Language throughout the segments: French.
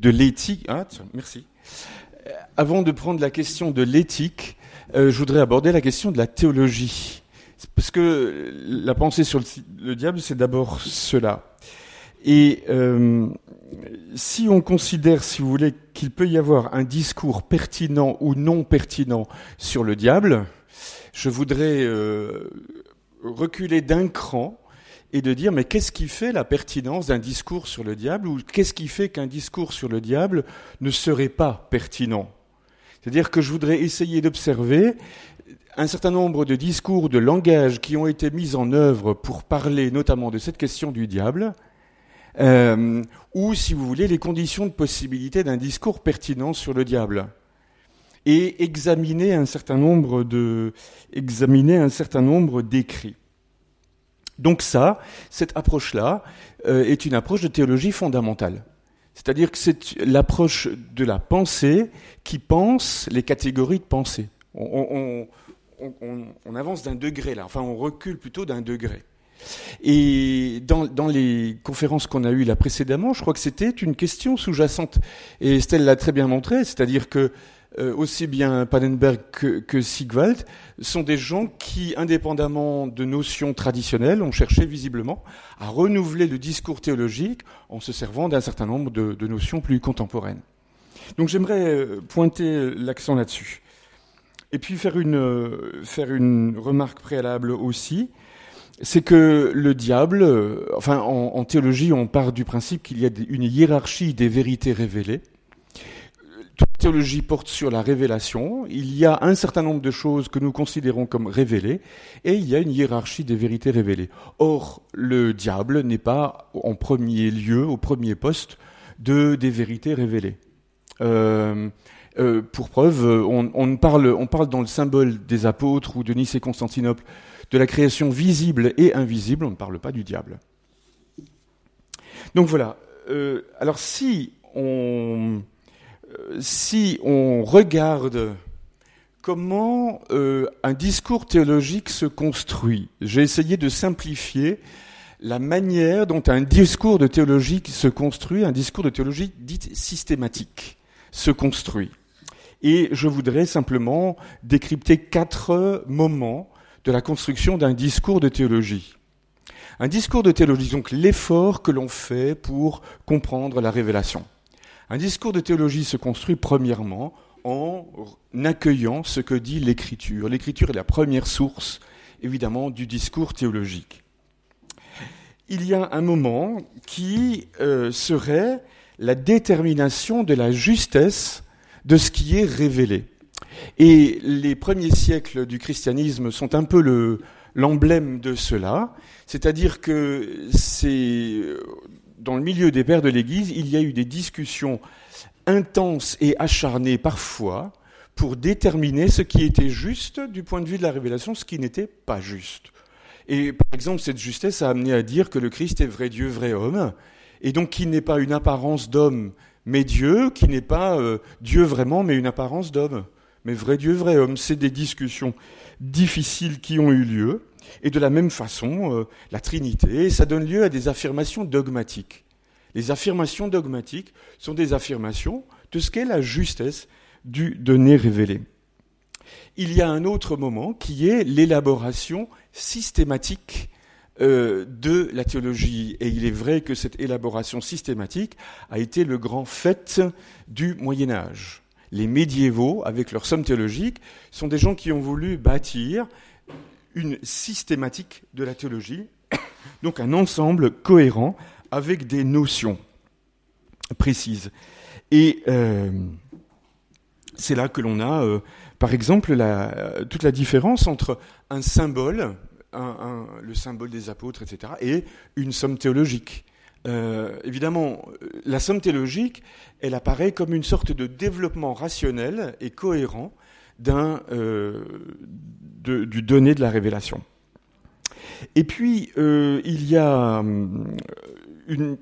de l'éthique. Ah, merci. Avant de prendre la question de l'éthique, je voudrais aborder la question de la théologie. Parce que la pensée sur le, diable, c'est d'abord cela. Et euh, si on considère, si vous voulez, qu'il peut y avoir un discours pertinent ou non pertinent sur le diable, je voudrais euh, reculer d'un cran et de dire mais qu'est-ce qui fait la pertinence d'un discours sur le diable ou qu'est-ce qui fait qu'un discours sur le diable ne serait pas pertinent? C'est-à-dire que je voudrais essayer d'observer un certain nombre de discours, de langages qui ont été mis en œuvre pour parler notamment de cette question du diable, euh, ou, si vous voulez, les conditions de possibilité d'un discours pertinent sur le diable, et examiner un certain nombre de, examiner un certain nombre d'écrits. Donc ça, cette approche-là euh, est une approche de théologie fondamentale. C'est-à-dire que c'est l'approche de la pensée qui pense les catégories de pensée. on, on, avance d'un degré là, enfin on recule plutôt d'un degré. Et dans, les conférences qu'on a eues là précédemment, je crois que c'était une question sous-jacente. Et Estelle l'a très bien montré, c'est-à-dire que euh, aussi bien Pannenberg que, que, Sigwald sont des gens qui, indépendamment de notions traditionnelles, ont cherché visiblement à renouveler le discours théologique en se servant d'un certain nombre de notions plus contemporaines. Donc j'aimerais euh, pointer l'accent là-dessus. Et puis faire une, euh, faire une remarque préalable aussi, c'est que le diable, enfin en, théologie, on part du principe qu'il y a une hiérarchie des vérités révélées. Toute théologie porte sur la révélation. Il y a un certain nombre de choses que nous considérons comme révélées, et il y a une hiérarchie des vérités révélées. Or, le diable n'est pas en premier lieu, au premier poste, de des vérités révélées. Euh, euh, pour preuve, on, parle, on parle dans le symbole des apôtres ou de Nice et Constantinople de la création visible et invisible, on ne parle pas du diable. Donc voilà. Euh, alors si on, si on regarde comment un discours théologique se construit, j'ai essayé de simplifier la manière dont un discours de théologie se construit, un discours de théologie dite systématique se construit. Et je voudrais simplement décrypter quatre moments de la construction d'un discours de théologie. Un discours de théologie, donc l'effort que l'on fait pour comprendre la révélation. Un discours de théologie se construit premièrement en accueillant ce que dit l'Écriture. L'Écriture est la première source, évidemment, du discours théologique. Il y a un moment qui euh, serait la détermination de la justesse de ce qui est révélé. Et les premiers siècles du christianisme sont un peu le, l'emblème de cela, c'est-à-dire que c'est dans le milieu des pères de l'Église, il y a eu des discussions intenses et acharnées parfois pour déterminer ce qui était juste du point de vue de la révélation, ce qui n'était pas juste. Et par exemple, cette justesse a amené à dire que le Christ est vrai Dieu, vrai homme, et donc qu'il n'est pas une apparence d'homme, mais Dieu, qui n'est pas euh, Dieu vraiment, mais une apparence d'homme. Mais vrai Dieu, vrai homme. C'est des discussions difficiles qui ont eu lieu. Et de la même façon, euh, la Trinité, ça donne lieu à des affirmations dogmatiques. Les affirmations dogmatiques sont des affirmations de ce qu'est la justesse du donné révélé. Il y a un autre moment qui est l'élaboration systématique euh, de la théologie. Et il est vrai que cette élaboration systématique a été le grand fait du Moyen Âge. Les médiévaux, avec leur somme théologique, sont des gens qui ont voulu bâtir une systématique de la théologie, donc un ensemble cohérent avec des notions précises. Et euh, c'est là que l'on a, euh, par exemple, toute la différence entre un symbole le symbole des apôtres, etc., et une somme théologique. Euh, évidemment, la somme théologique, elle apparaît comme une sorte de développement rationnel et cohérent d'un, euh, du donné de la révélation. Et puis, euh, il y a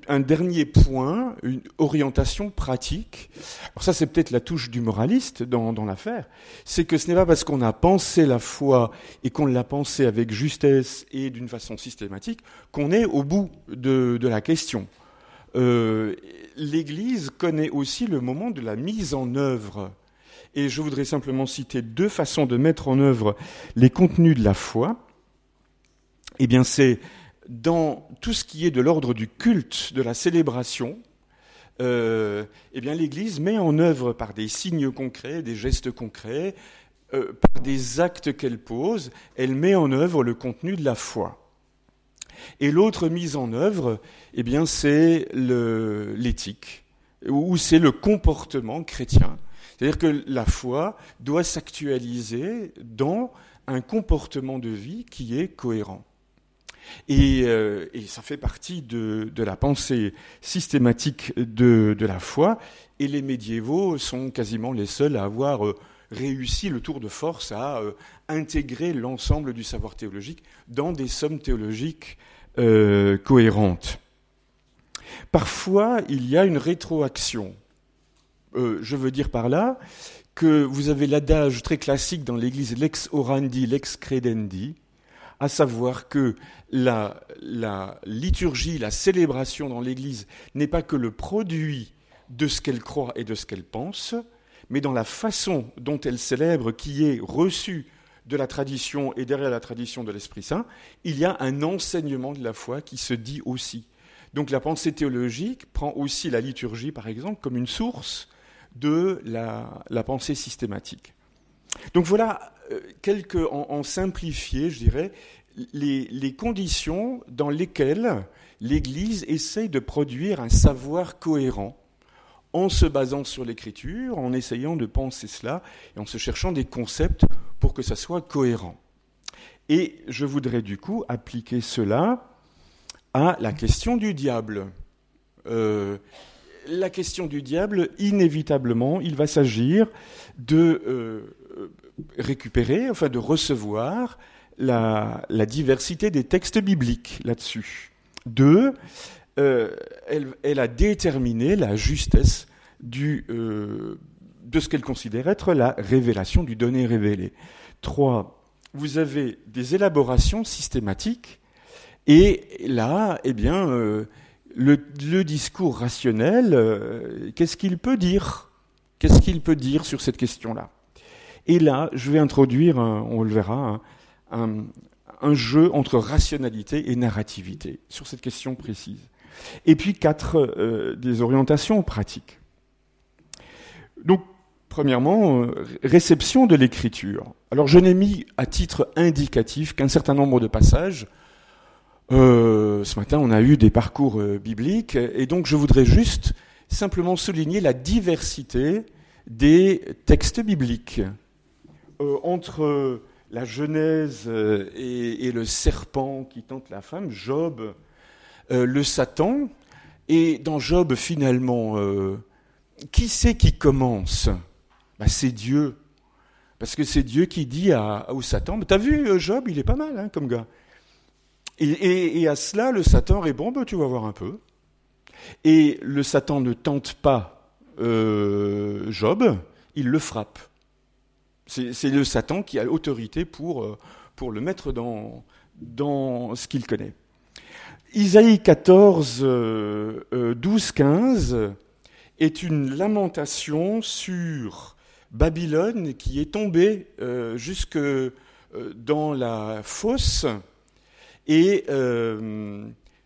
un dernier point, une orientation pratique. Alors ça, c'est peut-être la touche du moraliste dans, l'affaire. C'est que ce n'est pas parce qu'on a pensé la foi et qu'on l'a pensé avec justesse et d'une façon systématique qu'on est au bout de, la question. euh, l'Église connaît aussi le moment de la mise en œuvre. Et je voudrais simplement citer deux façons de mettre en œuvre les contenus de la foi. Eh bien, c'est dans tout ce qui est de l'ordre du culte, de la célébration, euh, eh bien l'Église met en œuvre par des signes concrets, des gestes concrets, euh, par des actes qu'elle pose, elle met en œuvre le contenu de la foi. Et l'autre mise en œuvre, eh bien, c'est l'éthique, ou c'est le comportement chrétien. C'est-à-dire que la foi doit s'actualiser dans un comportement de vie qui est cohérent. Et, euh, ça fait partie de, la pensée systématique de, la foi. Et les médiévaux sont quasiment les seuls à avoir euh, réussi le tour de force à euh, intégrer l'ensemble du savoir théologique dans des sommes théologiques cohérentes. Parfois, il y a une rétroaction. Je veux dire par là que vous avez l'adage très classique dans l'Église lex orandi, lex credendi, à savoir que la, liturgie, la célébration dans l'Église n'est pas que le produit de ce qu'elle croit et de ce qu'elle pense, mais dans la façon dont elle célèbre, qui est reçue de la tradition et derrière la tradition de l'Esprit Saint, il y a un enseignement de la foi qui se dit aussi. Donc la pensée théologique prend aussi la liturgie, par exemple, comme une source de la pensée systématique. Donc voilà, euh, quelques, en, simplifié, je dirais, les, conditions dans lesquelles l'Église essaye de produire un savoir cohérent en se basant sur l'écriture, en essayant de penser cela et en se cherchant des concepts pour que ça soit cohérent. Et je voudrais du coup appliquer cela à la question du diable. Euh, la question du diable, inévitablement, il va s'agir de euh, récupérer, enfin de recevoir la, diversité des textes bibliques là-dessus. Deux, euh, elle, a déterminé la justesse euh, de ce qu'elle considère être la révélation du donné révélé. Trois, vous avez des élaborations systématiques et là, eh bien, le, discours rationnel, qu'est-ce qu'il peut dire? Qu'est-ce qu'il peut dire sur cette question-là? Et là, je vais introduire, on le verra, un, jeu entre rationalité et narrativité sur cette question précise. Et puis quatre euh, des orientations pratiques. Donc, premièrement, euh, réception de l'écriture. Alors, je n'ai mis à titre indicatif qu'un certain nombre de passages. Euh, ce matin, on a eu des parcours bibliques, et donc je voudrais juste simplement souligner la diversité des textes bibliques. Euh, entre la Genèse euh, et, le serpent qui tente la femme, Job, euh, le Satan, et dans Job finalement, qui c'est qui commence? Bah, C'est Dieu. Parce que c'est Dieu qui dit à, au Satan, t'as vu Job, il est pas mal hein, comme gars. Et, à cela, le Satan répond, bah, tu vas voir un peu. Et le Satan ne tente pas Job, il le frappe. C'est le Satan qui a l'autorité pour, euh, le mettre dans, ce qu'il connaît. Isaïe 14, 12, 15 est une lamentation sur Babylone qui est tombée euh, jusque euh, dans la fosse, et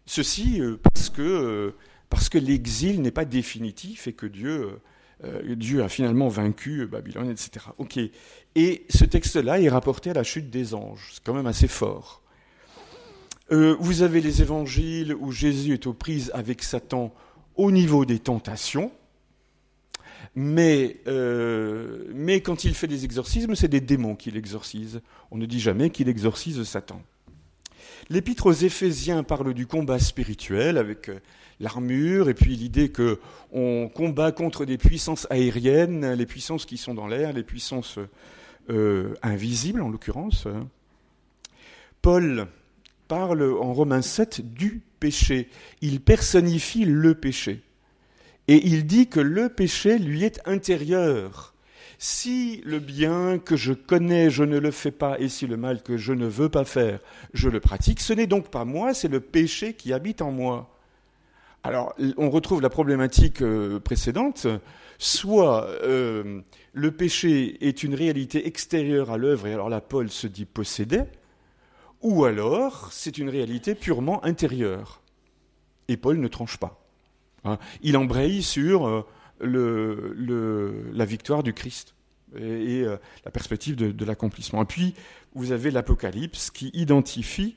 ceci parce que, parce que l'exil n'est pas définitif et que Dieu euh, Dieu a finalement vaincu Babylone, etc. Ok. Et ce texte-là est rapporté à la chute des anges. C'est quand même assez fort. Euh, vous avez les évangiles où Jésus est aux prises avec Satan au niveau des tentations, mais, euh, mais quand il fait des exorcismes, c'est des démons qu'il exorcise. On ne dit jamais qu'il exorcise Satan. L'épître aux Éphésiens parle du combat spirituel avec l'armure, et puis l'idée qu'on combat contre des puissances aériennes, les puissances qui sont dans l'air, les puissances euh, invisibles en l'occurrence. Paul parle en Romains 7 du péché. Il personnifie le péché. Et il dit que le péché lui est intérieur. Si le bien que je connais, je ne le fais pas, et si le mal que je ne veux pas faire, je le pratique, ce n'est donc pas moi, c'est le péché qui habite en moi. Alors, on retrouve la problématique euh, précédente. Soit euh, le péché est une réalité extérieure à l'œuvre, et alors là, Paul se dit possédé, ou alors c'est une réalité purement intérieure. Et Paul ne tranche pas. Hein. Il embraye sur euh, la victoire du Christ et, la perspective de, l'accomplissement. Et puis, vous avez l'Apocalypse qui identifie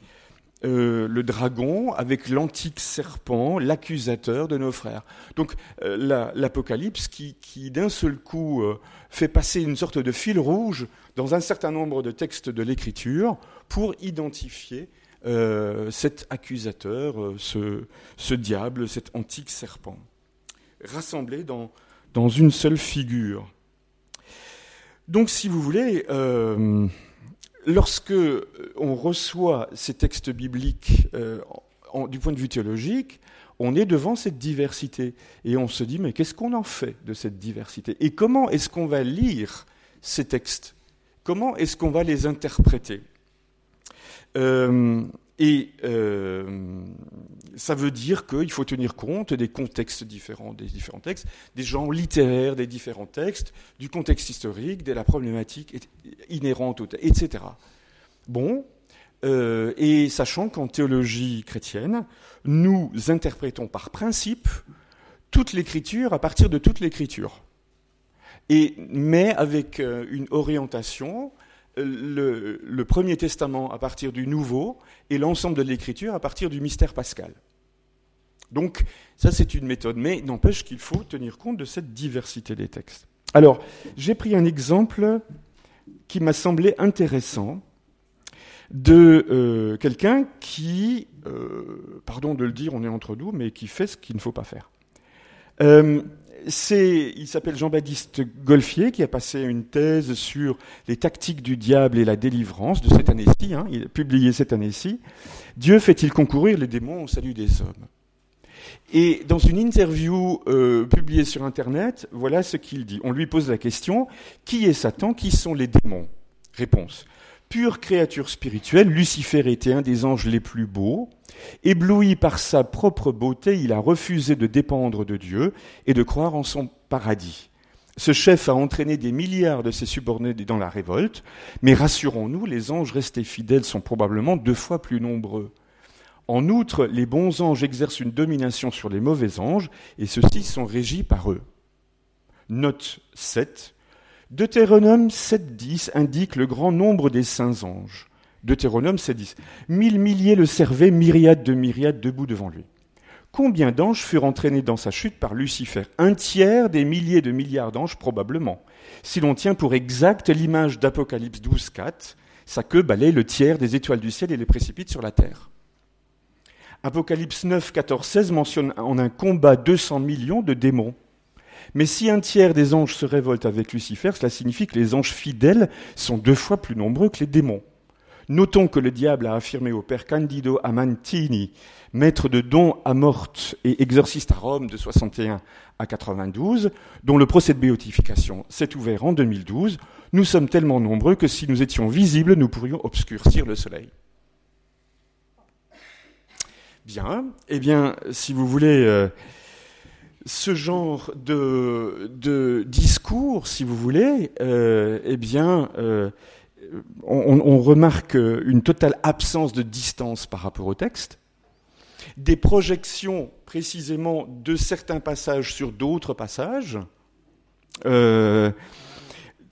euh, le dragon avec l'antique serpent, l'accusateur de nos frères. Donc euh, l'Apocalypse qui, d'un seul coup euh, fait passer une sorte de fil rouge dans un certain nombre de textes de l'Écriture pour identifier cet accusateur, ce, diable, cet antique serpent, rassemblé dans, dans une seule figure. Donc si vous voulez lorsque euh, on reçoit ces textes bibliques euh, du point de vue théologique, on est devant cette diversité et on se dit mais qu'est-ce qu'on en fait de cette diversité? Et comment est-ce qu'on va lire ces textes? Comment est-ce qu'on va les interpréter? Euh, Et ça veut dire qu'il faut tenir compte des contextes différents des différents textes, des genres littéraires des différents textes, du contexte historique, de la problématique inhérente, etc. Bon, euh, et sachant qu'en théologie chrétienne, nous interprétons par principe toute l'écriture à partir de toute l'écriture. Et, mais avec euh, une orientation, le, Premier Testament à partir du Nouveau et l'ensemble de l'écriture à partir du mystère pascal. Donc, ça, c'est une méthode, mais n'empêche qu'il faut tenir compte de cette diversité des textes. Alors, j'ai pris un exemple qui m'a semblé intéressant de euh, quelqu'un qui, euh, pardon de le dire, on est entre nous, mais qui fait ce qu'il ne faut pas faire. Euh, il s'appelle Jean-Baptiste Golfier, qui a passé une thèse sur les tactiques du diable et la délivrance de cette année-ci. Hein, il a publié cette année-ci. Dieu fait-il concourir les démons au salut des hommes? Et dans une interview euh, publiée sur Internet, voilà ce qu'il dit. On lui pose la question, qui est Satan? Qui sont les démons? Réponse. Pure créature spirituelle, Lucifer était un des anges les plus beaux. Ébloui par sa propre beauté, il a refusé de dépendre de Dieu et de croire en son paradis. Ce chef a entraîné des milliards de ses subordonnés dans la révolte, mais rassurons-nous, les anges restés fidèles sont probablement deux fois plus nombreux. En outre, les bons anges exercent une domination sur les mauvais anges, et ceux-ci sont régis par eux. Note 7. Deutéronome 7.10 indique le grand nombre des saints anges. Deutéronome 7.10. Mille milliers le servaient, myriades de myriades debout devant lui. Combien d'anges furent entraînés dans sa chute par Lucifer? Un tiers des milliers de milliards d'anges probablement. Si l'on tient pour exact l'image d'Apocalypse 12.4, sa queue balaye le tiers des étoiles du ciel et les précipite sur la terre. Apocalypse 9, 14, 16 mentionne en un combat 200 millions de démons. Mais si un tiers des anges se révoltent avec Lucifer, cela signifie que les anges fidèles sont deux fois plus nombreux que les démons. Notons que le diable a affirmé au père Candido Amantini, maître de dons à morte et exorciste à Rome de 61 à 92, dont le procès de béatification s'est ouvert en 2012, nous sommes tellement nombreux que si nous étions visibles, nous pourrions obscurcir le soleil. Bien, eh bien, si vous voulez, euh, ce genre de, discours, si vous voulez, euh, eh bien, euh, on, remarque une totale absence de distance par rapport au texte, des projections précisément de certains passages sur d'autres passages, euh,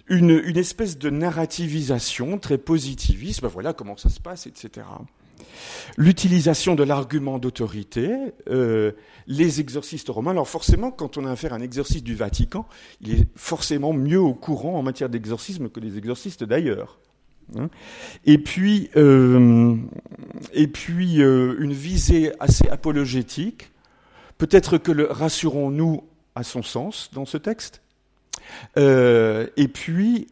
une, espèce de narrativisation très positiviste, ben voilà comment ça se passe, etc l'utilisation de l'argument d'autorité, euh, les exorcistes romains. Alors forcément, quand on a affaire à un exorciste du Vatican, il est forcément mieux au courant en matière d'exorcisme que les exorcistes d'ailleurs. Hein. et puis, euh, et puis euh, une visée assez apologétique. Peut-être que le rassurons-nous a son sens dans ce texte. et puis,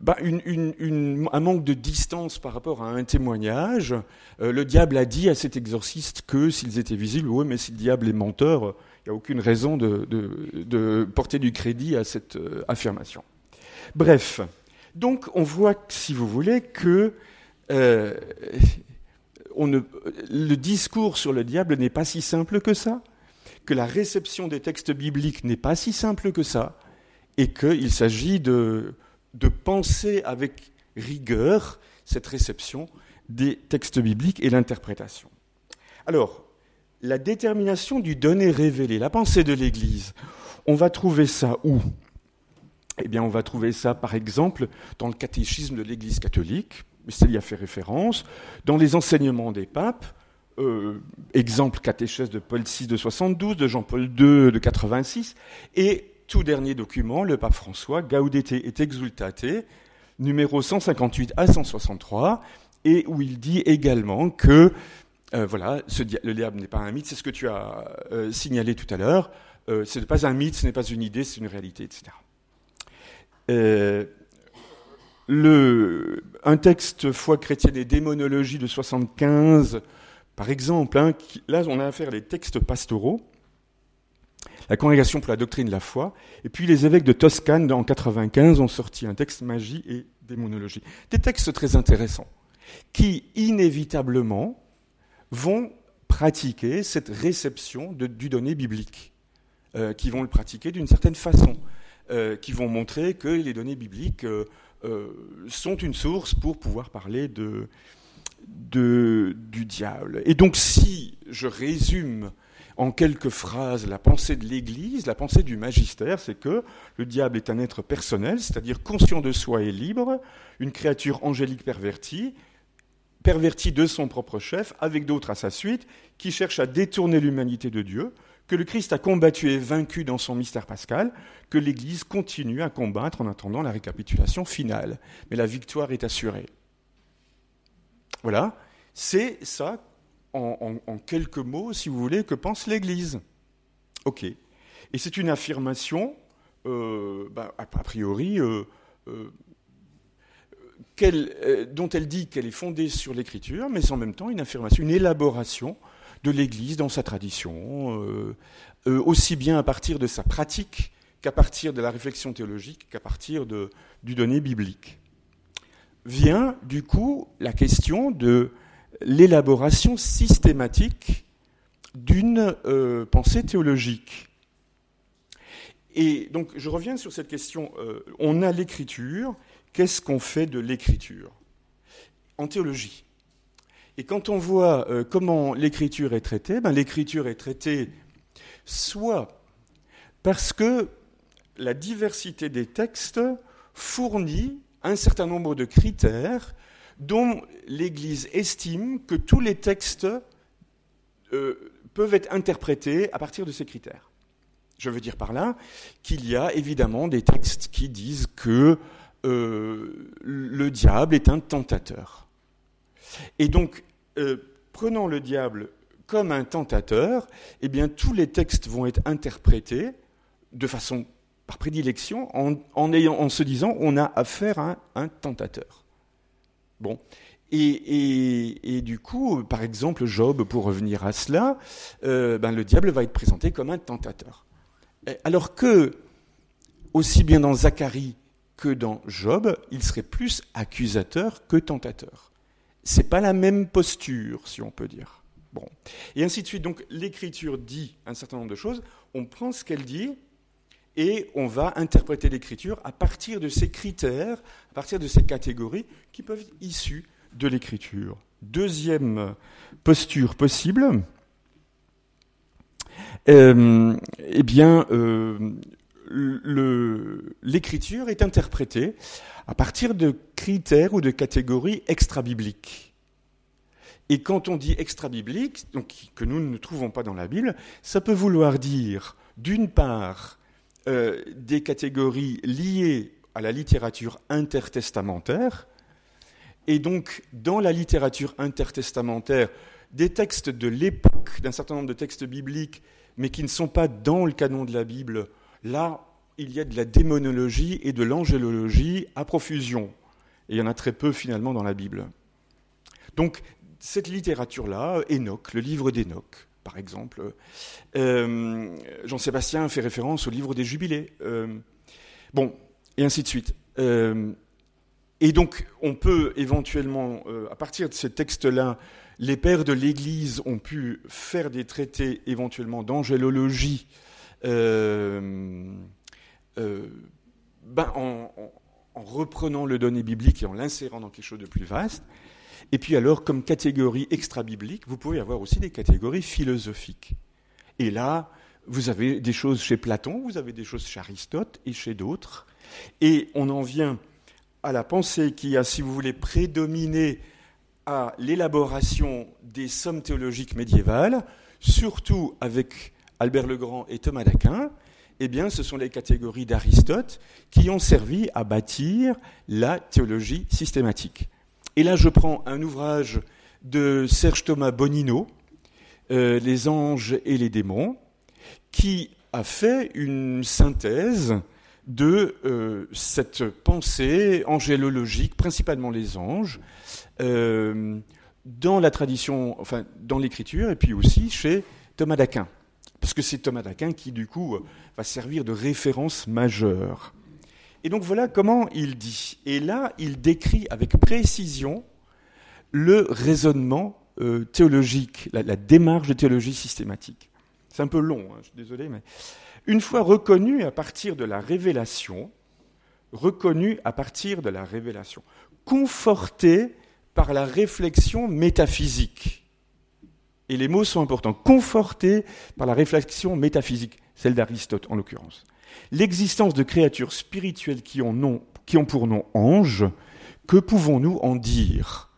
bah, un manque de distance par rapport à un témoignage. Euh, le diable a dit à cet exorciste que s'ils étaient visibles, oui, mais si le diable est menteur, il n'y a aucune raison de, porter du crédit à cette euh, affirmation. Bref, donc on voit, si vous voulez, que euh, le discours sur le diable n'est pas si simple que ça, que la réception des textes bibliques n'est pas si simple que ça, et qu'il s'agit de, de penser avec rigueur cette réception des textes bibliques et l'interprétation. Alors, la détermination du donné révélé, la pensée de l'Église, on va trouver ça où? Eh bien, on va trouver ça, par exemple, dans le catéchisme de l'Église catholique, y a fait référence, dans les enseignements des papes, euh, exemple catéchèse de Paul VI de 72, de Jean-Paul II de 86, et tout dernier document, le pape François, Gaudete et Exultate, numéro 158 à 163, et où il dit également que euh, voilà, le diable n'est pas un mythe, c'est ce que tu as euh, signalé tout à l'heure. Euh, ce n'est pas un mythe, ce n'est pas une idée, c'est une réalité, etc. Un texte foi chrétienne et démonologie de 75, par exemple, hein, là on a affaire à des textes pastoraux, la Congrégation pour la doctrine de la foi, et puis les évêques de Toscane en 95 ont sorti un texte magie et démonologie. Des textes très intéressants, qui inévitablement vont pratiquer cette réception du donné biblique, euh, qui vont le pratiquer d'une certaine façon, euh, qui vont montrer que les données bibliques euh, sont une source pour pouvoir parler de, du diable. Et donc si je résume en quelques phrases la pensée de l'Église, la pensée du magistère, c'est que le diable est un être personnel, c'est-à-dire conscient de soi et libre, une créature angélique pervertie, perverti de son propre chef, avec d'autres à sa suite, qui cherchent à détourner l'humanité de Dieu, que le Christ a combattu et vaincu dans son mystère pascal, que l'Église continue à combattre en attendant la récapitulation finale. Mais la victoire est assurée. Voilà, c'est ça, en, quelques mots, si vous voulez, que pense l'Église. OK. Et c'est une affirmation, euh, bah, a priori, euh, euh, dont elle dit qu'elle est fondée sur l'écriture, mais c'est en même temps une affirmation, une élaboration de l'Église dans sa tradition, aussi bien à partir de sa pratique qu'à partir de la réflexion théologique, qu'à partir du donné biblique. Vient du coup la question de l'élaboration systématique d'une pensée théologique. Et donc je reviens sur cette question, on a l'écriture, qu'est-ce qu'on fait de l'écriture? En théologie. Et quand on voit euh, comment l'écriture est traitée, ben, l'écriture est traitée soit parce que la diversité des textes fournit un certain nombre de critères dont l'Église estime que tous les textes euh, peuvent être interprétés à partir de ces critères. Je veux dire par là qu'il y a évidemment des textes qui disent que euh, le diable est un tentateur. Et donc, euh, prenant le diable comme un tentateur, eh bien, tous les textes vont être interprétés de façon par prédilection en, se disant on a affaire à un, tentateur. Bon. Et, du coup, par exemple, Job, pour revenir à cela, euh, ben, le diable va être présenté comme un tentateur. Alors que, aussi bien dans Zacharie que dans Job, il serait plus accusateur que tentateur. C'est pas la même posture, si on peut dire. Bon. Et ainsi de suite. Donc, l'écriture dit un certain nombre de choses. On prend ce qu'elle dit et on va interpréter l'écriture à partir de ces critères, à partir de ces catégories qui peuvent être issues de l'écriture. Deuxième posture possible, euh, eh bien, euh, l'écriture est interprétée à partir de critères ou de catégories extra-bibliques. Et quand on dit extra-biblique, que nous ne trouvons pas dans la Bible, ça peut vouloir dire, d'une part, euh, des catégories liées à la littérature intertestamentaire, et donc dans la littérature intertestamentaire, des textes de l'époque, d'un certain nombre de textes bibliques, mais qui ne sont pas dans le canon de la Bible, Là, il y a de la démonologie et de l'angélologie à profusion. Et il y en a très peu finalement dans la Bible. Donc, cette littérature-là, Enoch, le livre d'Enoch, par exemple, euh, Jean-Sébastien fait référence au livre des Jubilés. Euh, bon, et ainsi de suite. Euh, et donc, on peut éventuellement, à partir de ces textes-là, les pères de l'Église ont pu faire des traités éventuellement d'angélologie ben, en, reprenant le donné biblique et en l'insérant dans quelque chose de plus vaste. Et puis alors, comme catégorie extra-biblique, vous pouvez avoir aussi des catégories philosophiques. Et là, vous avez des choses chez Platon, vous avez des choses chez Aristote et chez d'autres. Et on en vient à la pensée qui a, si vous voulez, prédominé à l'élaboration des sommes théologiques médiévales, surtout avec Albert le Grand et Thomas d'Aquin, eh bien, ce sont les catégories d'Aristote qui ont servi à bâtir la théologie systématique. Et là, je prends un ouvrage de Serge Thomas Bonino, euh, Les anges et les démons, qui a fait une synthèse de euh, cette pensée angélologique, principalement les anges, euh, dans la tradition, enfin dans l'écriture, et puis aussi chez Thomas d'Aquin. Parce que c'est Thomas d'Aquin qui, du coup, va servir de référence majeure. Et donc voilà comment il dit. Et là, il décrit avec précision le raisonnement euh, théologique, la, démarche de théologie systématique. C'est un peu long, hein, je suis désolé, mais une fois reconnu à partir de la révélation, reconnu à partir de la révélation, conforté par la réflexion métaphysique. Et les mots sont importants. Conforté par la réflexion métaphysique, celle d'Aristote en l'occurrence. L'existence de créatures spirituelles qui ont, pour nom anges, que pouvons-nous en dire?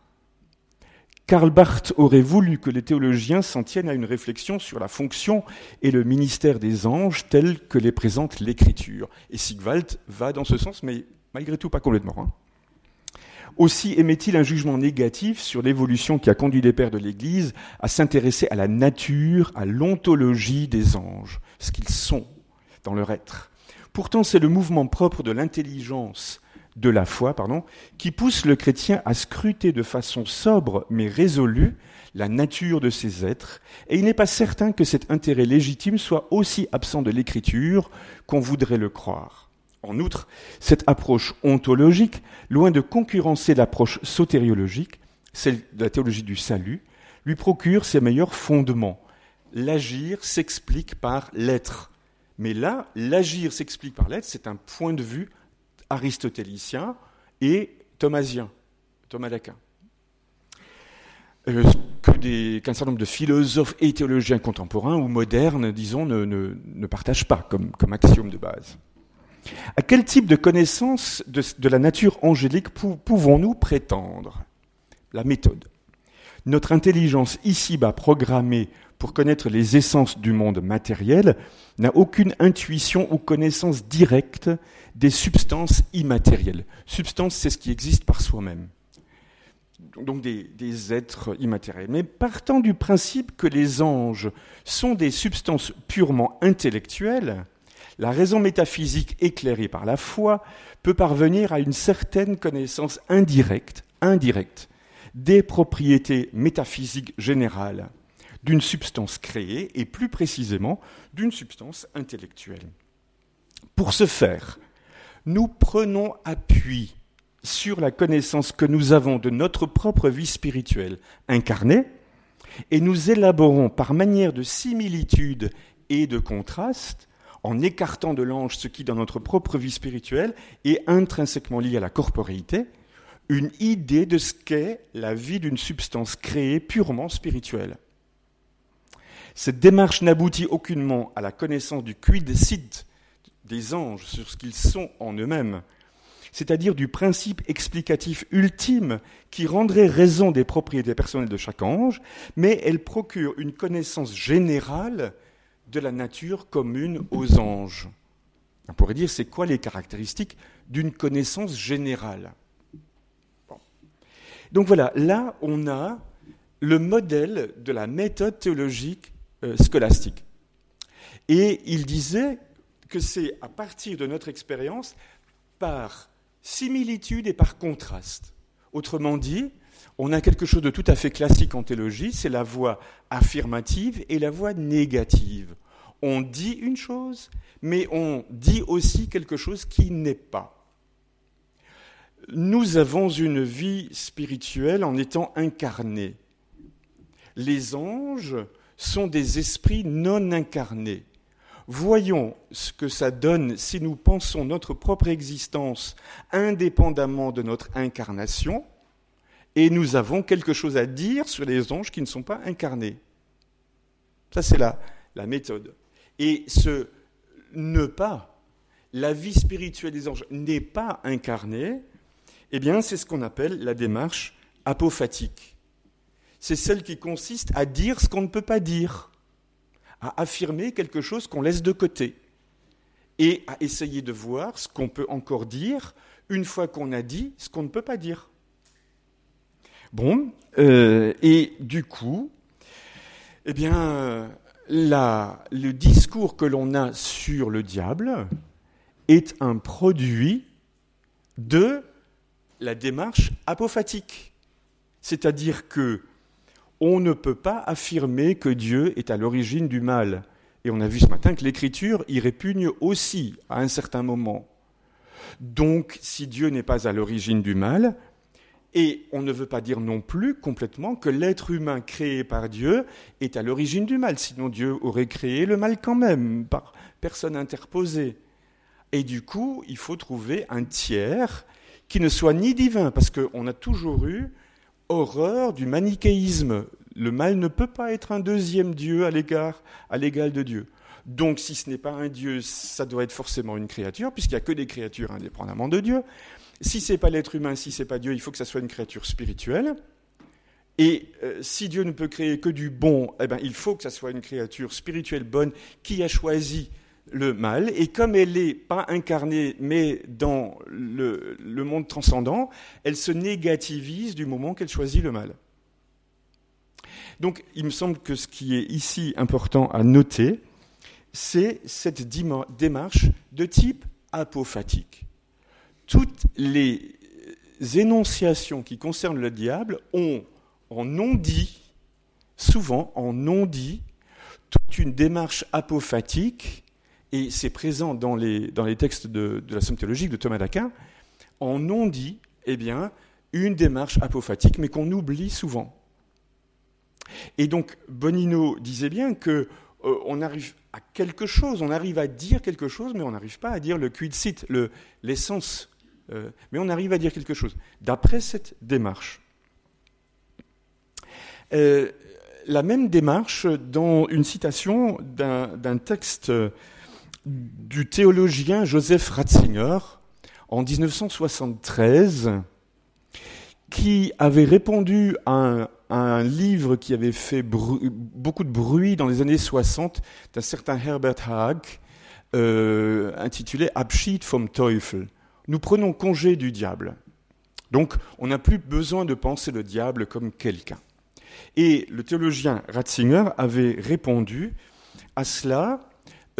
Karl Barth aurait voulu que les théologiens s'en tiennent à une réflexion sur la fonction et le ministère des anges tels que les présente l'Écriture. Et Sigvald va dans ce sens, mais malgré tout pas complètement. Hein. Aussi émet-il un jugement négatif sur l'évolution qui a conduit les pères de l'Église à s'intéresser à la nature, à l'ontologie des anges, ce qu'ils sont dans leur être. Pourtant, c'est le mouvement propre de l'intelligence de la foi, pardon, qui pousse le chrétien à scruter de façon sobre mais résolue la nature de ces êtres, et il n'est pas certain que cet intérêt légitime soit aussi absent de l'écriture qu'on voudrait le croire. En outre, cette approche ontologique, loin de concurrencer l'approche sotériologique, celle de la théologie du salut, lui procure ses meilleurs fondements. L'agir s'explique par l'être. Mais là, l'agir s'explique par l'être, c'est un point de vue aristotélicien et thomasien, Thomas d'Aquin. Euh, qu'un certain nombre de philosophes et théologiens contemporains ou modernes, disons, ne, partagent pas comme, axiome de base. À quel type de connaissance de, la nature angélique pouvons-nous prétendre? La méthode. Notre intelligence ici-bas programmée pour connaître les essences du monde matériel n'a aucune intuition ou connaissance directe des substances immatérielles. Substance, c'est ce qui existe par soi-même. Donc des, des, êtres immatériels. Mais partant du principe que les anges sont des substances purement intellectuelles, la raison métaphysique éclairée par la foi peut parvenir à une certaine connaissance indirecte, indirecte des propriétés métaphysiques générales d'une substance créée et plus précisément d'une substance intellectuelle. Pour ce faire, nous prenons appui sur la connaissance que nous avons de notre propre vie spirituelle incarnée, et nous élaborons par manière de similitude et de contraste, en écartant de l'ange ce qui, dans notre propre vie spirituelle, est intrinsèquement lié à la corporéité, une idée de ce qu'est la vie d'une substance créée purement spirituelle. Cette démarche n'aboutit aucunement à la connaissance du quid sit des anges sur ce qu'ils sont en eux-mêmes, c'est-à-dire du principe explicatif ultime qui rendrait raison des propriétés personnelles de chaque ange, mais elle procure une connaissance générale de la nature commune aux anges. On pourrait dire, c'est quoi les caractéristiques d'une connaissance générale? Donc voilà, là on a le modèle de la méthode théologique euh, scolastique. Et il disait que c'est à partir de notre expérience par similitude et par contraste. Autrement dit, on a quelque chose de tout à fait classique en théologie, c'est la voie affirmative et la voie négative. On dit une chose, mais on dit aussi quelque chose qui n'est pas. Nous avons une vie spirituelle en étant incarnés. les anges sont des esprits non incarnés. Voyons ce que ça donne si nous pensons notre propre existence indépendamment de notre incarnation, et nous avons quelque chose à dire sur les anges qui ne sont pas incarnés. Ça, c'est la, la méthode. Et ce ne pas, la vie spirituelle des anges n'est pas incarnée, eh bien, c'est ce qu'on appelle la démarche apophatique. C'est celle qui consiste à dire ce qu'on ne peut pas dire à affirmer quelque chose qu'on laisse de côté et à essayer de voir ce qu'on peut encore dire une fois qu'on a dit ce qu'on ne peut pas dire. Bon, euh, et du coup, eh bien, le discours que l'on a sur le diable est un produit de la démarche apophatique. C'est-à-dire que on ne peut pas affirmer que Dieu est à l'origine du mal. Et on a vu ce matin que l'Écriture y répugne aussi à un certain moment. Donc, si Dieu n'est pas à l'origine du mal, et on ne veut pas dire non plus complètement que l'être humain créé par Dieu est à l'origine du mal, sinon Dieu aurait créé le mal quand même, par personne interposée. Et du coup, il faut trouver un tiers qui ne soit ni divin, parce qu'on a toujours eu horreur du manichéisme. Le mal ne peut pas être un deuxième Dieu à l'égard, à l'égal de Dieu. Donc, si ce n'est pas un Dieu, ça doit être forcément une créature, puisqu'il n'y a que des créatures indépendamment de Dieu. Si ce n'est pas l'être humain, si ce n'est pas Dieu, il faut que ça soit une créature spirituelle. Et euh, si Dieu ne peut créer que du bon, eh ben, il faut que ça soit une créature spirituelle bonne qui a choisi le mal, et comme elle n'est pas incarnée, mais dans le, monde transcendant, elle se négativise du moment qu'elle choisit le mal. Donc il me semble que ce qui est ici important à noter, c'est cette démarche de type apophatique. Toutes les énonciations qui concernent le diable ont en non-dit, souvent en non-dit, toute une démarche apophatique et c'est présent dans les, dans les textes de, la Somme théologique de Thomas d'Aquin, en ont dit, eh bien, une démarche apophatique, mais qu'on oublie souvent. Et donc, Bonino disait bien que euh, on arrive à quelque chose, on arrive à dire quelque chose, mais on n'arrive pas à dire le quid sit, l'essence, euh, mais on arrive à dire quelque chose, d'après cette démarche. Euh, la même démarche dans une citation d'un texte du théologien Joseph Ratzinger en 1973, qui avait répondu à un, livre qui avait fait beaucoup de bruit dans les années 60 d'un certain Herbert Haag, euh, intitulé Abschied vom Teufel. Nous prenons congé du diable. Donc, on n'a plus besoin de penser le diable comme quelqu'un. Et le théologien Ratzinger avait répondu à cela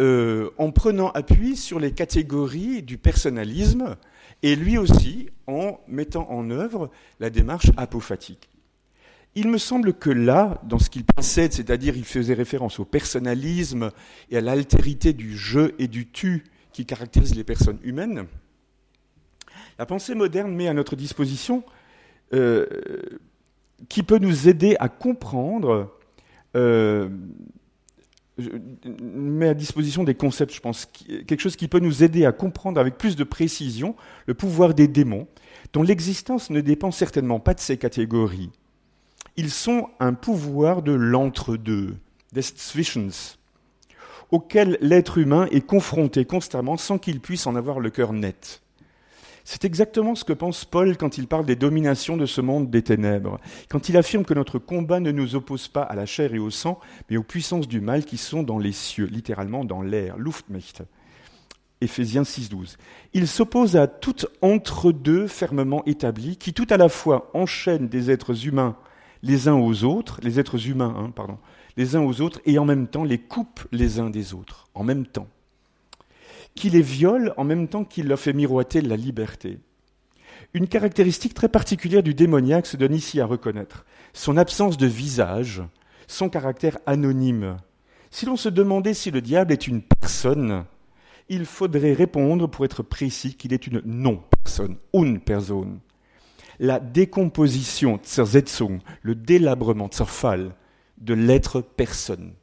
euh, en prenant appui sur les catégories du personnalisme et lui aussi en mettant en œuvre la démarche apophatique. Il me semble que là, dans ce qu'il précède, c'est-à-dire il faisait référence au personnalisme et à l'altérité du je et du tu qui caractérisent les personnes humaines, la pensée moderne met à notre disposition euh, qui peut nous aider à comprendre euh, je mets à disposition des concepts, je pense, quelque chose qui peut nous aider à comprendre avec plus de précision le pouvoir des démons, dont l'existence ne dépend certainement pas de ces catégories. Ils sont un pouvoir de l'entre-deux, des zwischens, auquel l'être humain est confronté constamment sans qu'il puisse en avoir le cœur net. C'est exactement ce que pense Paul quand il parle des dominations de ce monde des ténèbres, quand il affirme que notre combat ne nous oppose pas à la chair et au sang, mais aux puissances du mal qui sont dans les cieux, littéralement dans l'air, Luftmächte. Éphésiens 6.12. Il s'oppose à tout entre-deux fermement établi, qui tout à la fois enchaîne des êtres humains les uns aux autres, les êtres humains, hein, pardon, les uns aux autres, et en même temps les coupe les uns des autres, en même temps qui les viole en même temps qu'il leur fait miroiter la liberté. Une caractéristique très particulière du démoniaque se donne ici à reconnaître, son absence de visage, son caractère anonyme. Si l'on se demandait si le diable est une personne, il faudrait répondre pour être précis qu'il est une non-personne, une personne. La décomposition, zersetzung, le délabrement, zerfall, de l'être personne.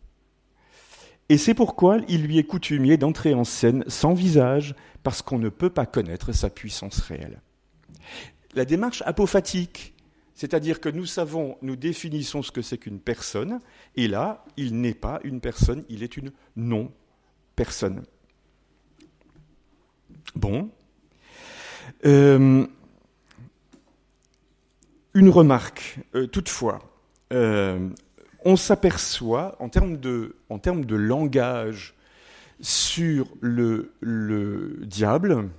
Et c'est pourquoi il lui est coutumier d'entrer en scène sans visage, parce qu'on ne peut pas connaître sa puissance réelle. La démarche apophatique, c'est-à-dire que nous savons, nous définissons ce que c'est qu'une personne, et là, il n'est pas une personne, il est une non-personne. Bon. Euh, une remarque, euh, toutefois. Euh, on s'aperçoit, en termes de, langage sur le, le diable,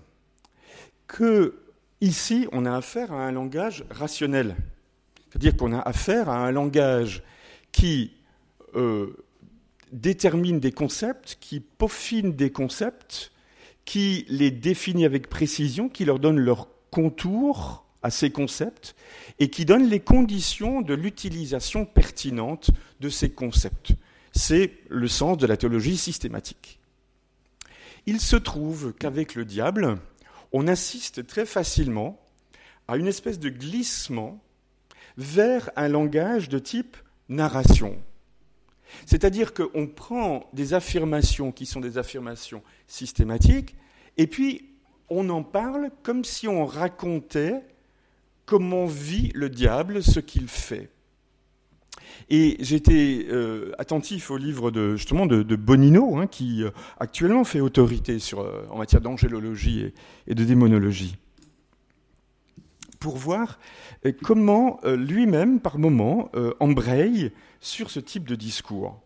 que ici, on a affaire à un langage rationnel. C'est-à-dire qu'on a affaire à un langage qui euh, détermine des concepts, qui peaufine des concepts, qui les définit avec précision, qui leur donne leur contour à ces concepts et qui donne les conditions de l'utilisation pertinente de ces concepts. C'est le sens de la théologie systématique. Il se trouve qu'avec le diable, on assiste très facilement à une espèce de glissement vers un langage de type narration. C'est-à-dire qu'on prend des affirmations qui sont des affirmations systématiques, et puis on en parle comme si on racontait comment vit le diable, ce qu'il fait. Et j'étais euh, attentif au livre de, justement de, Bonino, hein, qui euh, actuellement fait autorité euh, en matière d'angélologie et, de démonologie, pour voir comment lui-même, par moment, embraye sur ce type de discours.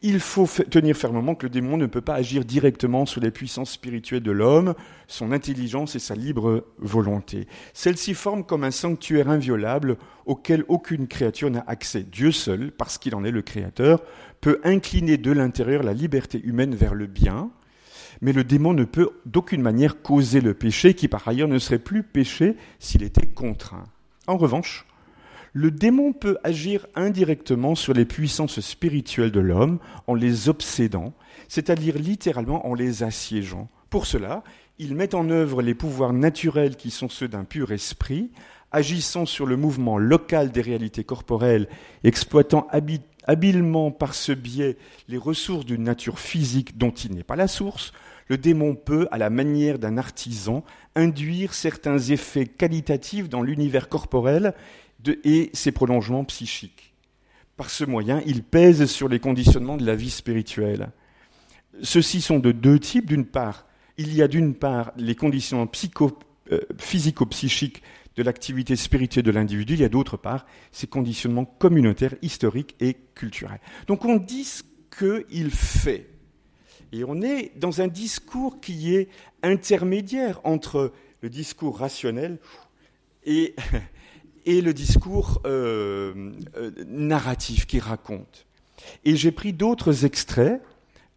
Il faut tenir fermement que le démon ne peut pas agir directement sur les puissances spirituelles de l'homme, son intelligence et sa libre volonté. Celle-ci forme comme un sanctuaire inviolable auquel aucune créature n'a accès. Dieu seul, parce qu'il en est le créateur, peut incliner de l'intérieur la liberté humaine vers le bien, mais le démon ne peut d'aucune manière causer le péché, qui par ailleurs ne serait plus péché s'il était contraint. En revanche, le démon peut agir indirectement sur les puissances spirituelles de l'homme en les obsédant, c'est-à-dire littéralement en les assiégeant. Pour cela, il met en œuvre les pouvoirs naturels qui sont ceux d'un pur esprit, agissant sur le mouvement local des réalités corporelles, exploitant habilement par ce biais les ressources d'une nature physique dont il n'est pas la source, le démon peut, à la manière d'un artisan, induire certains effets qualitatifs dans l'univers corporel et ses prolongements psychiques. Par ce moyen, il pèse sur les conditionnements de la vie spirituelle. Ceux-ci sont de deux types. D'une part, il y a d'une part les conditionnements euh, physico-psychiques de l'activité spirituelle de l'individu, il y a d'autre part ces conditionnements communautaires, historiques et culturels. Donc on dit ce qu'il fait. Et on est dans un discours qui est intermédiaire entre le discours rationnel et, et le discours euh, euh, narratif qui raconte. Et j'ai pris d'autres extraits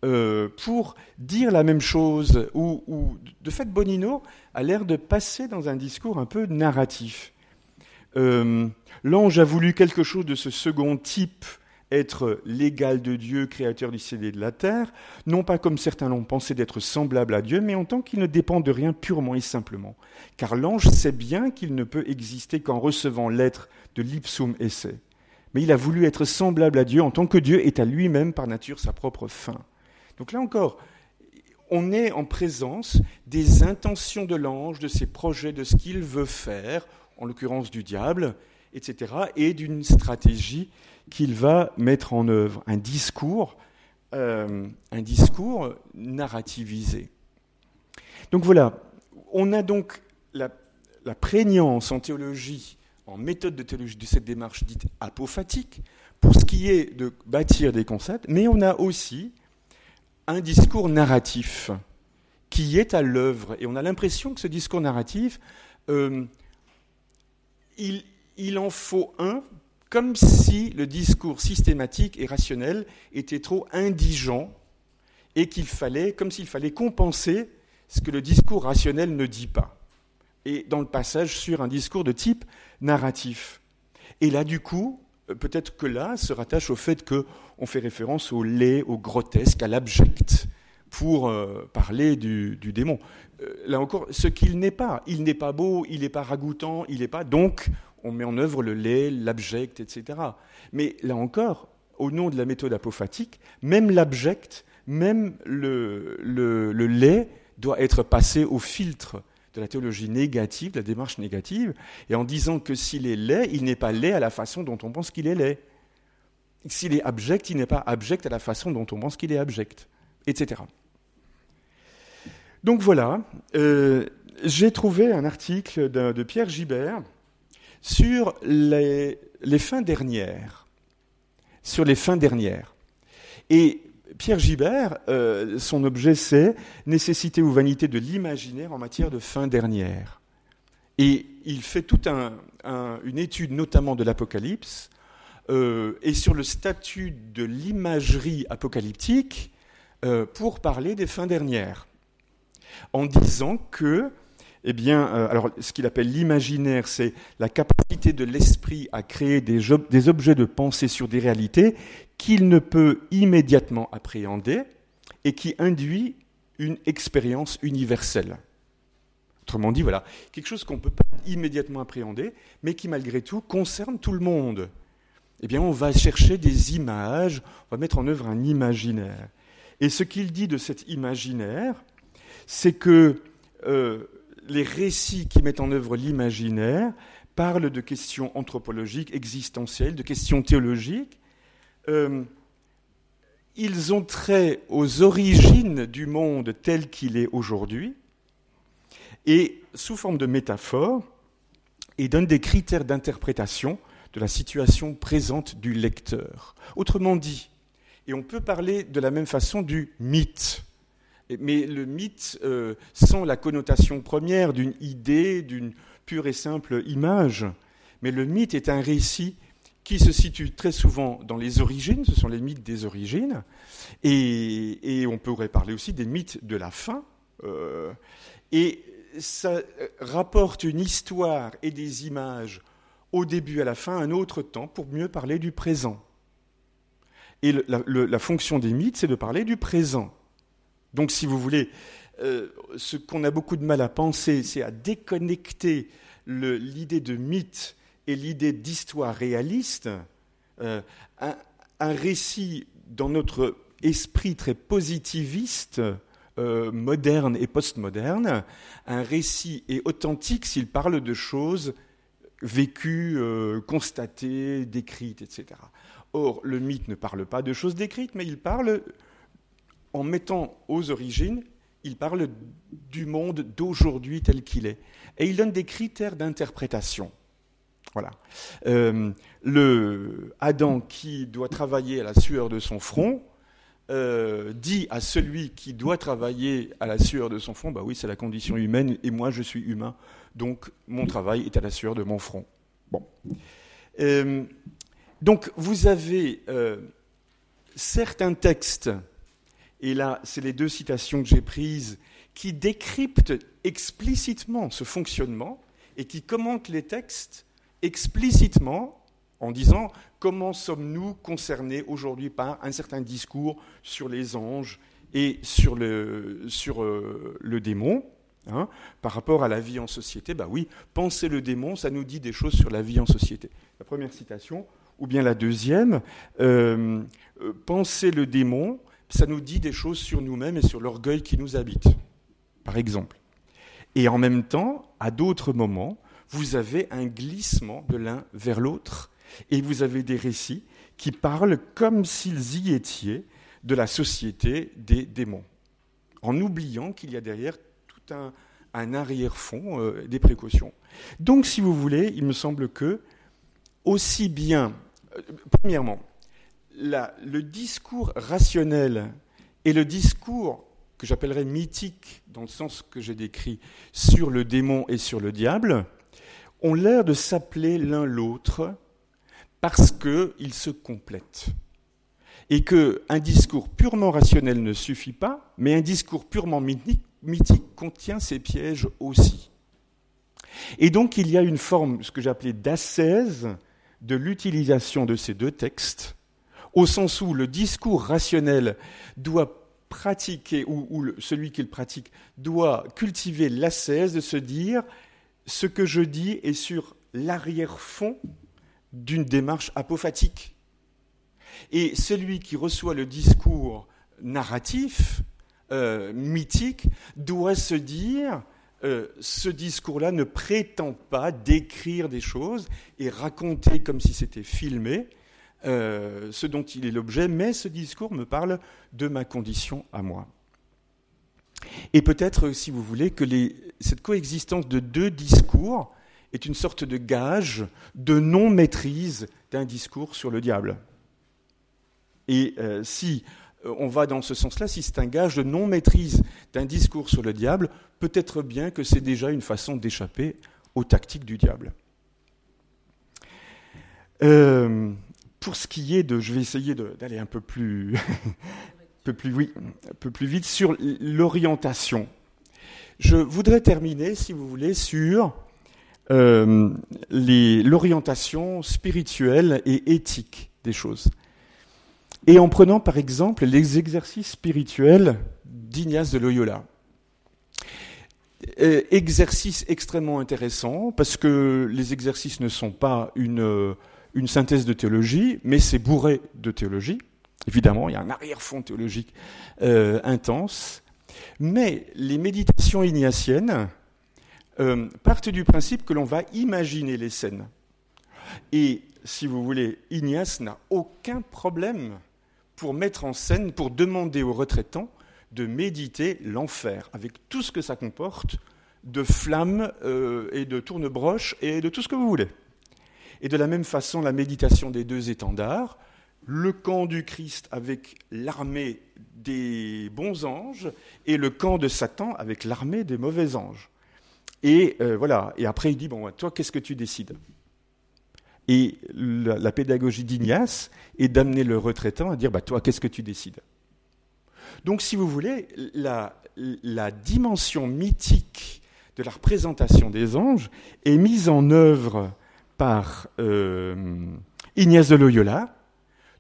euh, pour dire la même chose, où, de fait Bonino a l'air de passer dans un discours un peu narratif. L'ange a voulu quelque chose de ce second type être l'égal de Dieu, créateur du ciel et de la terre, non pas comme certains l'ont pensé d'être semblable à Dieu, mais en tant qu'il ne dépend de rien purement et simplement. Car l'ange sait bien qu'il ne peut exister qu'en recevant l'être de l'ipsum esse. Mais il a voulu être semblable à Dieu en tant que Dieu est à lui-même par nature sa propre fin. Donc là encore, on est en présence des intentions de l'ange, de ses projets, de ce qu'il veut faire, en l'occurrence du diable, etc., et d'une stratégie qu'il va mettre en œuvre, un discours, euh, un discours narrativisé. Donc voilà, on a donc la, prégnance en théologie, en méthode de théologie de cette démarche dite apophatique, pour ce qui est de bâtir des concepts, mais on a aussi un discours narratif qui est à l'œuvre. Et on a l'impression que ce discours narratif, euh, il en faut un, comme si le discours systématique et rationnel était trop indigent et qu'il fallait, comme s'il fallait compenser ce que le discours rationnel ne dit pas. Et dans le passage sur un discours de type narratif. Et là, du coup, peut-être que là se rattache au fait qu'on fait référence au laid, au grotesque, à l'abject, pour euh, parler du, démon. Euh, là encore, ce qu'il n'est pas. Il n'est pas beau, il n'est pas ragoûtant, il n'est pas. Donc, on met en œuvre le lait, l'abject, etc. Mais là encore, au nom de la méthode apophatique, même l'abject, même le, le, lait doit être passé au filtre de la théologie négative, de la démarche négative, et en disant que s'il est laid, il n'est pas laid à la façon dont on pense qu'il est laid. S'il est abject, il n'est pas abject à la façon dont on pense qu'il est abject, etc. Donc voilà, euh, j'ai trouvé un article de, Pierre Gibert sur les, fins dernières. Sur les fins dernières. Et Pierre Gibert, euh, son objet, c'est nécessité ou vanité de l'imaginaire en matière de fin dernière. Et il fait toute une étude, notamment de l'Apocalypse, euh, et sur le statut de l'imagerie apocalyptique euh, pour parler des fins dernières, en disant que eh bien, euh, alors ce qu'il appelle l'imaginaire, c'est la capacité de l'esprit à créer des, objets de pensée sur des réalités qu'il ne peut immédiatement appréhender et qui induit une expérience universelle. Autrement dit, voilà, quelque chose qu'on ne peut pas immédiatement appréhender, mais qui malgré tout concerne tout le monde. Eh bien, on va chercher des images, on va mettre en œuvre un imaginaire. Et ce qu'il dit de cet imaginaire, c'est que euh, les récits qui mettent en œuvre l'imaginaire parlent de questions anthropologiques, existentielles, de questions théologiques. Euh, ils ont trait aux origines du monde tel qu'il est aujourd'hui, et sous forme de métaphore, et donnent des critères d'interprétation de la situation présente du lecteur. Autrement dit, et on peut parler de la même façon du mythe mais le mythe euh, sans la connotation première d'une idée, d'une pure et simple image. Mais le mythe est un récit qui se situe très souvent dans les origines, ce sont les mythes des origines, et, on pourrait parler aussi des mythes de la fin, euh, et ça rapporte une histoire et des images au début à la fin, un autre temps, pour mieux parler du présent. Et la fonction des mythes, c'est de parler du présent. Donc, si vous voulez, euh, ce qu'on a beaucoup de mal à penser, c'est à déconnecter l'idée de mythe et l'idée d'histoire réaliste. Euh, un, récit dans notre esprit très positiviste, euh, moderne et postmoderne, un récit est authentique s'il parle de choses vécues, constatées, décrites, etc. Or, le mythe ne parle pas de choses décrites, mais il parle en mettant aux origines, il parle du monde d'aujourd'hui tel qu'il est. Et il donne des critères d'interprétation. Voilà. Euh, le Adam qui doit travailler à la sueur de son front euh, dit à celui qui doit travailler à la sueur de son front, bah oui, c'est la condition humaine et moi je suis humain, donc mon travail est à la sueur de mon front. Bon. Euh, donc vous avez certains textes et là c'est les deux citations que j'ai prises, qui décryptent explicitement ce fonctionnement et qui commentent les textes explicitement en disant comment sommes-nous concernés aujourd'hui par un certain discours sur les anges et sur le, sur, euh, le démon. Hein, par rapport à la vie en société, bah oui, penser le démon, ça nous dit des choses sur la vie en société. La première citation, ou bien la deuxième, euh, euh, penser le démon, ça nous dit des choses sur nous-mêmes et sur l'orgueil qui nous habite, par exemple. Et en même temps, à d'autres moments, vous avez un glissement de l'un vers l'autre, et vous avez des récits qui parlent comme s'ils y étaient de la société des démons, en oubliant qu'il y a derrière tout un, arrière-fond euh, des précautions. Donc, si vous voulez, il me semble que, aussi bien, euh, premièrement, le discours rationnel et le discours que j'appellerais mythique, dans le sens que j'ai décrit, sur le démon et sur le diable, ont l'air de s'appeler l'un l'autre parce qu'ils se complètent. Et qu'un discours purement rationnel ne suffit pas, mais un discours purement mythique, contient ces pièges aussi. Et donc il y a une forme, ce que j'appelais d'ascèse, de l'utilisation de ces deux textes au sens où le discours rationnel doit pratiquer, ou, celui qui le pratique doit cultiver l'ascèse de se dire ce que je dis est sur l'arrière-fond d'une démarche apophatique. Et celui qui reçoit le discours narratif, euh, mythique, doit se dire, euh, ce discours-là ne prétend pas décrire des choses et raconter comme si c'était filmé euh, ce dont il est l'objet, mais ce discours me parle de ma condition à moi. Et peut-être, si vous voulez, que cette coexistence de deux discours est une sorte de gage de non-maîtrise d'un discours sur le diable. Et euh, si euh, on va dans ce sens-là, si c'est un gage de non-maîtrise d'un discours sur le diable, peut-être bien que c'est déjà une façon d'échapper aux tactiques du diable. Pour ce qui est de, je vais essayer d'aller un peu plus, peu plus, oui, un peu plus vite sur l'orientation. Je voudrais terminer, si vous voulez, sur euh, l'orientation spirituelle et éthique des choses. Et en prenant par exemple les exercices spirituels d'Ignace de Loyola. Euh, exercice extrêmement intéressant parce que les exercices ne sont pas une, une synthèse de théologie, mais c'est bourré de théologie. Évidemment, il y a un arrière-fond théologique euh, intense. Mais les méditations ignatiennes euh, partent du principe que l'on va imaginer les scènes. Et si vous voulez, Ignace n'a aucun problème pour mettre en scène, pour demander aux retraitants de méditer l'enfer, avec tout ce que ça comporte de flammes euh, et de tournebroches et de tout ce que vous voulez. Et de la même façon, la méditation des deux étendards, le camp du Christ avec l'armée des bons anges et le camp de Satan avec l'armée des mauvais anges. Et euh, voilà. Et après, il dit bon, toi, qu'est-ce que tu décides? Et la, pédagogie d'Ignace est d'amener le retraitant à dire bah, toi, qu'est-ce que tu décides? Donc, si vous voulez, la, dimension mythique de la représentation des anges est mise en œuvre par euh, Ignace de Loyola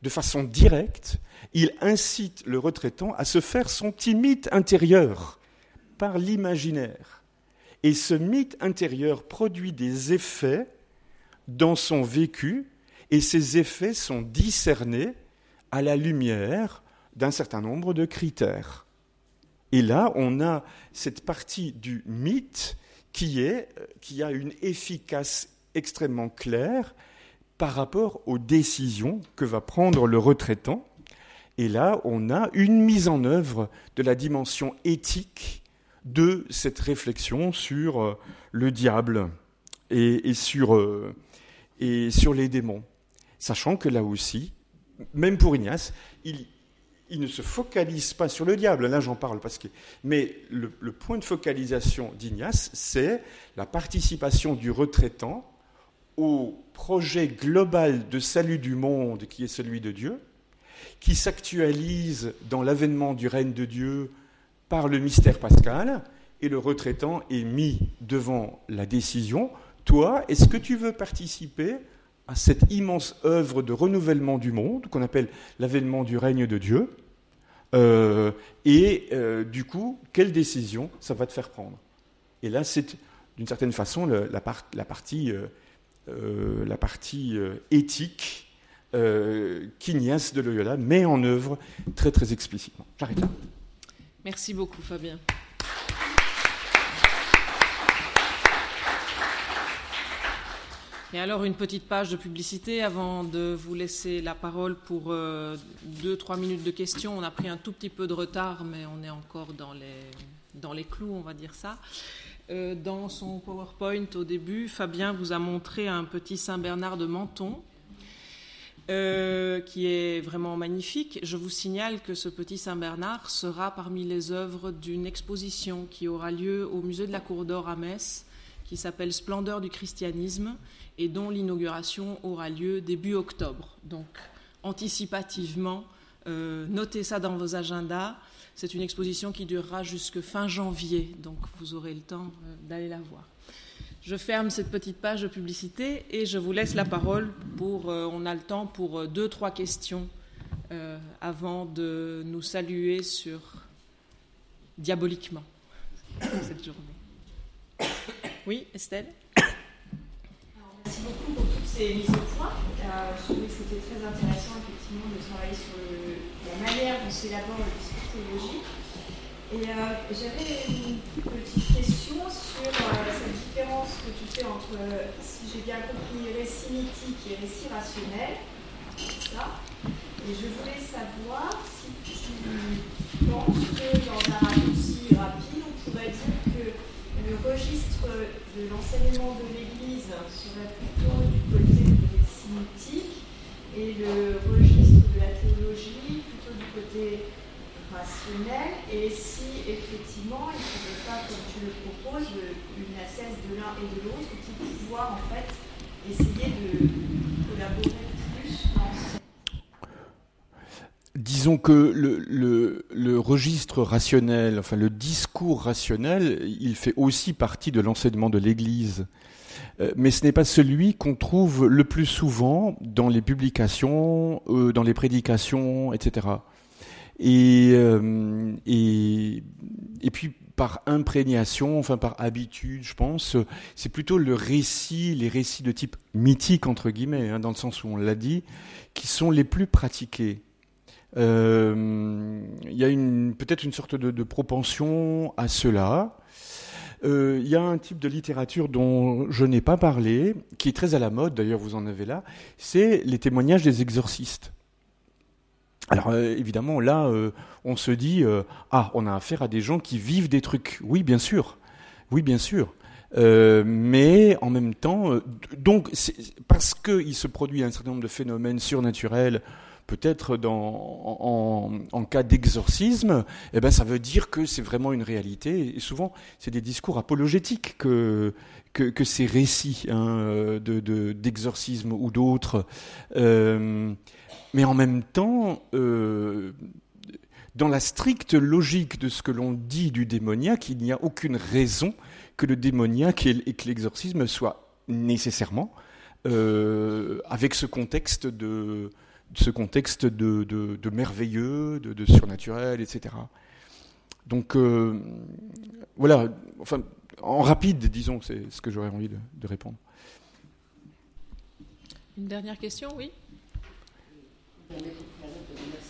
de façon directe, il incite le retraitant à se faire son petit mythe intérieur par l'imaginaire. Et ce mythe intérieur produit des effets dans son vécu, et ces effets sont discernés à la lumière d'un certain nombre de critères. Et là, on a cette partie du mythe qui, est, qui a une efficace extrêmement claire par rapport aux décisions que va prendre le retraitant. Et là, on a une mise en œuvre de la dimension éthique de cette réflexion sur euh, le diable et, sur, euh, et sur les démons. Sachant que là aussi, même pour Ignace, il, ne se focalise pas sur le diable, là j'en parle parce que. Mais le point de focalisation d'Ignace, c'est la participation du retraitant au projet global de salut du monde qui est celui de Dieu, qui s'actualise dans l'avènement du règne de Dieu par le mystère pascal, et le retraitant est mis devant la décision, toi, est-ce que tu veux participer à cette immense œuvre de renouvellement du monde qu'on appelle l'avènement du règne de Dieu euh, Et euh, du coup, quelle décision ça va te faire prendre? Et là, c'est d'une certaine façon la, partie euh, euh, la partie euh, éthique euh, qu'Ignace de Loyola met en œuvre très très explicitement. J'arrête là. Merci beaucoup Fabien. Et alors une petite page de publicité avant de vous laisser la parole pour deux, trois minutes de questions. On a pris un tout petit peu de retard, mais on est encore dans les, dans les clous, on va dire ça. Euh, dans son PowerPoint au début, Fabien vous a montré un petit Saint-Bernard de Menton. Euh, qui est vraiment magnifique. Je vous signale que ce petit Saint-Bernard sera parmi les œuvres d'une exposition qui aura lieu au musée de la Cour d'Or à Metz, qui s'appelle Splendeur du christianisme, et dont l'inauguration aura lieu début octobre. Donc, anticipativement, euh, notez ça dans vos agendas. C'est une exposition qui durera jusque fin janvier, donc vous aurez le temps euh, d'aller la voir. Je ferme cette petite page de publicité et je vous laisse la parole pour, euh, on a le temps pour euh, deux, trois questions avant de nous saluer sur diaboliquement cette journée. Oui, Estelle? Ces mises au point. Je trouvais que c'était très intéressant effectivement de travailler sur la manière dont s'élabore le discours Et euh, j'avais une petite question sur cette différence que tu fais entre, si j'ai bien compris, récit mythique et récit rationnel. Ça? Et je voulais savoir si tu penses que dans un raccourci rapide, on pourrait dire que le registre de l'enseignement de l'Église serait plutôt du côté du récit mythique et le registre de la théologie plutôt du côté rationnel et si effectivement il ne faudrait pas, comme tu le proposes, une assesse de l'un et de l'autre qui pouvoir en fait essayer de collaborer plus dans Disons que le, le, registre rationnel, enfin le discours rationnel, il fait aussi partie de l'enseignement de l'Église. Euh, mais ce n'est pas celui qu'on trouve le plus souvent dans les publications, euh, dans les prédications, etc. Et, euh, et, et puis par imprégnation, enfin par habitude, je pense, c'est plutôt le récit, les récits de type mythique, entre guillemets, hein, dans le sens où on l'a dit, qui sont les plus pratiqués. Euh, il y a peut-être une sorte de, propension à cela. Euh, il y a un type de littérature dont je n'ai pas parlé, qui est très à la mode, d'ailleurs vous en avez là, c'est les témoignages des exorcistes. Alors euh, évidemment, là, on se dit, ah, on a affaire à des gens qui vivent des trucs. Oui, bien sûr. Oui, bien sûr. mais en même temps, donc parce qu'il se produit un certain nombre de phénomènes surnaturels peut-être en, cas d'exorcisme, eh ben, ça veut dire que c'est vraiment une réalité. Et souvent, c'est des discours apologétiques que, que, ces récits hein, d'exorcisme ou d'autres. Mais en même temps, euh, dans la stricte logique de ce que l'on dit du démoniaque, il n'y a aucune raison que le démoniaque et, que l'exorcisme soient nécessairement euh, avec ce contexte de, ce contexte de, merveilleux, de, surnaturel, etc. Donc euh, voilà, enfin, en rapide, disons, c'est ce que j'aurais envie de, répondre. Une dernière question, oui? Vais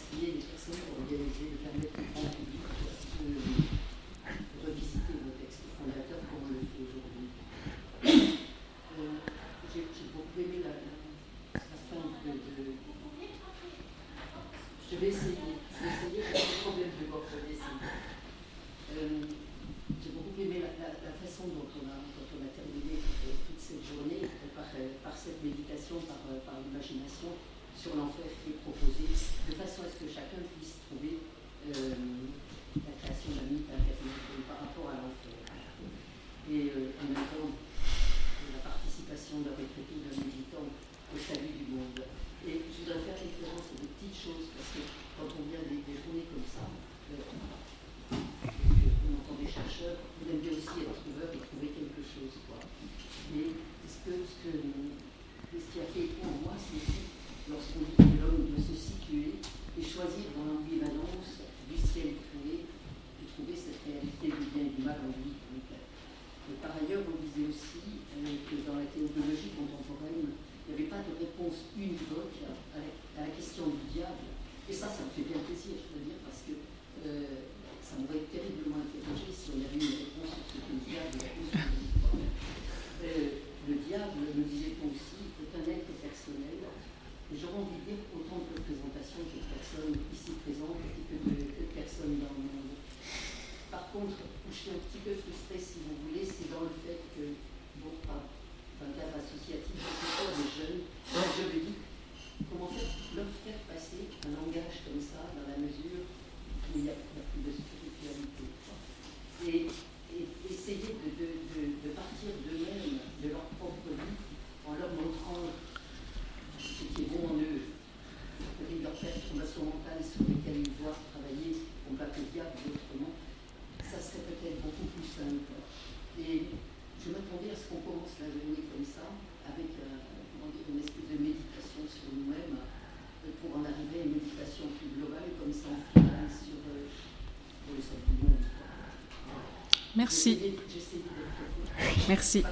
Merci.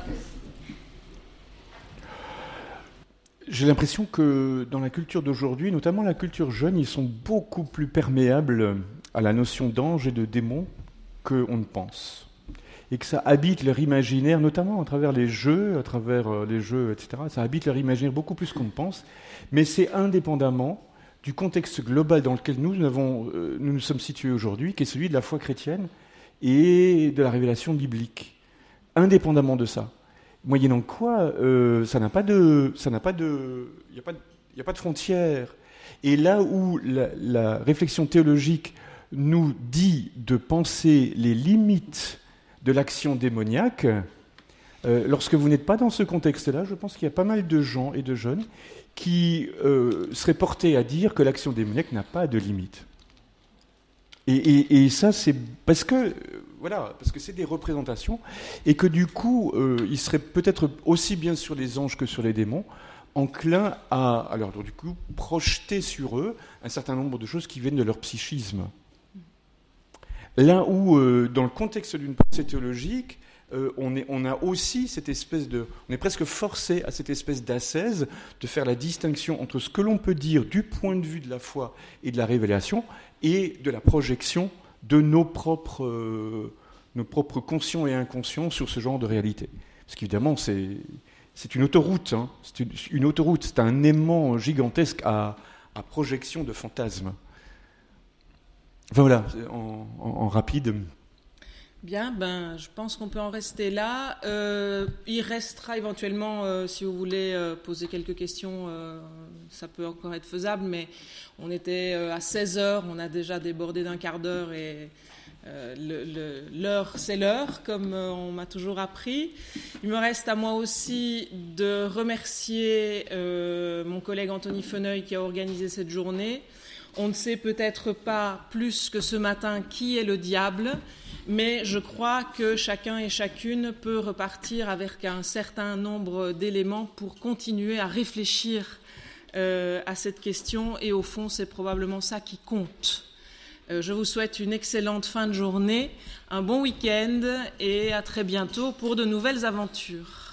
J'ai l'impression que dans la culture d'aujourd'hui, notamment la culture jeune, ils sont beaucoup plus perméables à la notion d'ange et de démon qu'on ne pense. Et que ça habite leur imaginaire, notamment à travers les jeux, à travers euh, les jeux, etc. Ça habite leur imaginaire beaucoup plus qu'on ne pense. Mais c'est indépendamment du contexte global dans lequel nous, euh, nous nous sommes situés aujourd'hui, qui est celui de la foi chrétienne et de la révélation biblique. Indépendamment de ça. Moyennant quoi, euh, ça n'a pas de, ça n'a pas de, il n'y a pas, de frontières. Et là où la, réflexion théologique nous dit de penser les limites de l'action démoniaque, euh, lorsque vous n'êtes pas dans ce contexte-là, je pense qu'il y a pas mal de gens et de jeunes qui euh, seraient portés à dire que l'action démoniaque n'a pas de limite. Et, ça, c'est parce que voilà, parce que c'est des représentations, et que du coup, euh, ils seraient peut-être aussi bien sur les anges que sur les démons, enclins à, alors du coup, projeter sur eux un certain nombre de choses qui viennent de leur psychisme. Là où, euh, dans le contexte d'une pensée théologique, euh, on, est, on, a aussi cette espèce de. On est presque forcé à cette espèce d'ascèse de faire la distinction entre ce que l'on peut dire du point de vue de la foi et de la révélation et de la projection de nos propres, euh, nos propres conscients et inconscients sur ce genre de réalité. Parce qu'évidemment, c'est, c'est une autoroute, hein. c'est une, autoroute, c'est un aimant gigantesque à, projection de fantasmes. voilà, en, rapide. Bien, ben, je pense qu'on peut en rester là. Euh, il restera éventuellement, euh, si vous voulez euh, poser quelques questions, euh, ça peut encore être faisable, mais on était euh, à 16 heures, on a déjà débordé d'un quart d'heure et euh, l'heure, c'est l'heure, comme on m'a toujours appris. Il me reste à moi aussi de remercier mon collègue Anthony Feneuil qui a organisé cette journée. On ne sait peut-être pas plus que ce matin qui est le diable, mais je crois que chacun et chacune peut repartir avec un certain nombre d'éléments pour continuer à réfléchir euh, à cette question et au fond, c'est probablement ça qui compte. Euh, je vous souhaite une excellente fin de journée, un bon week-end et à très bientôt pour de nouvelles aventures.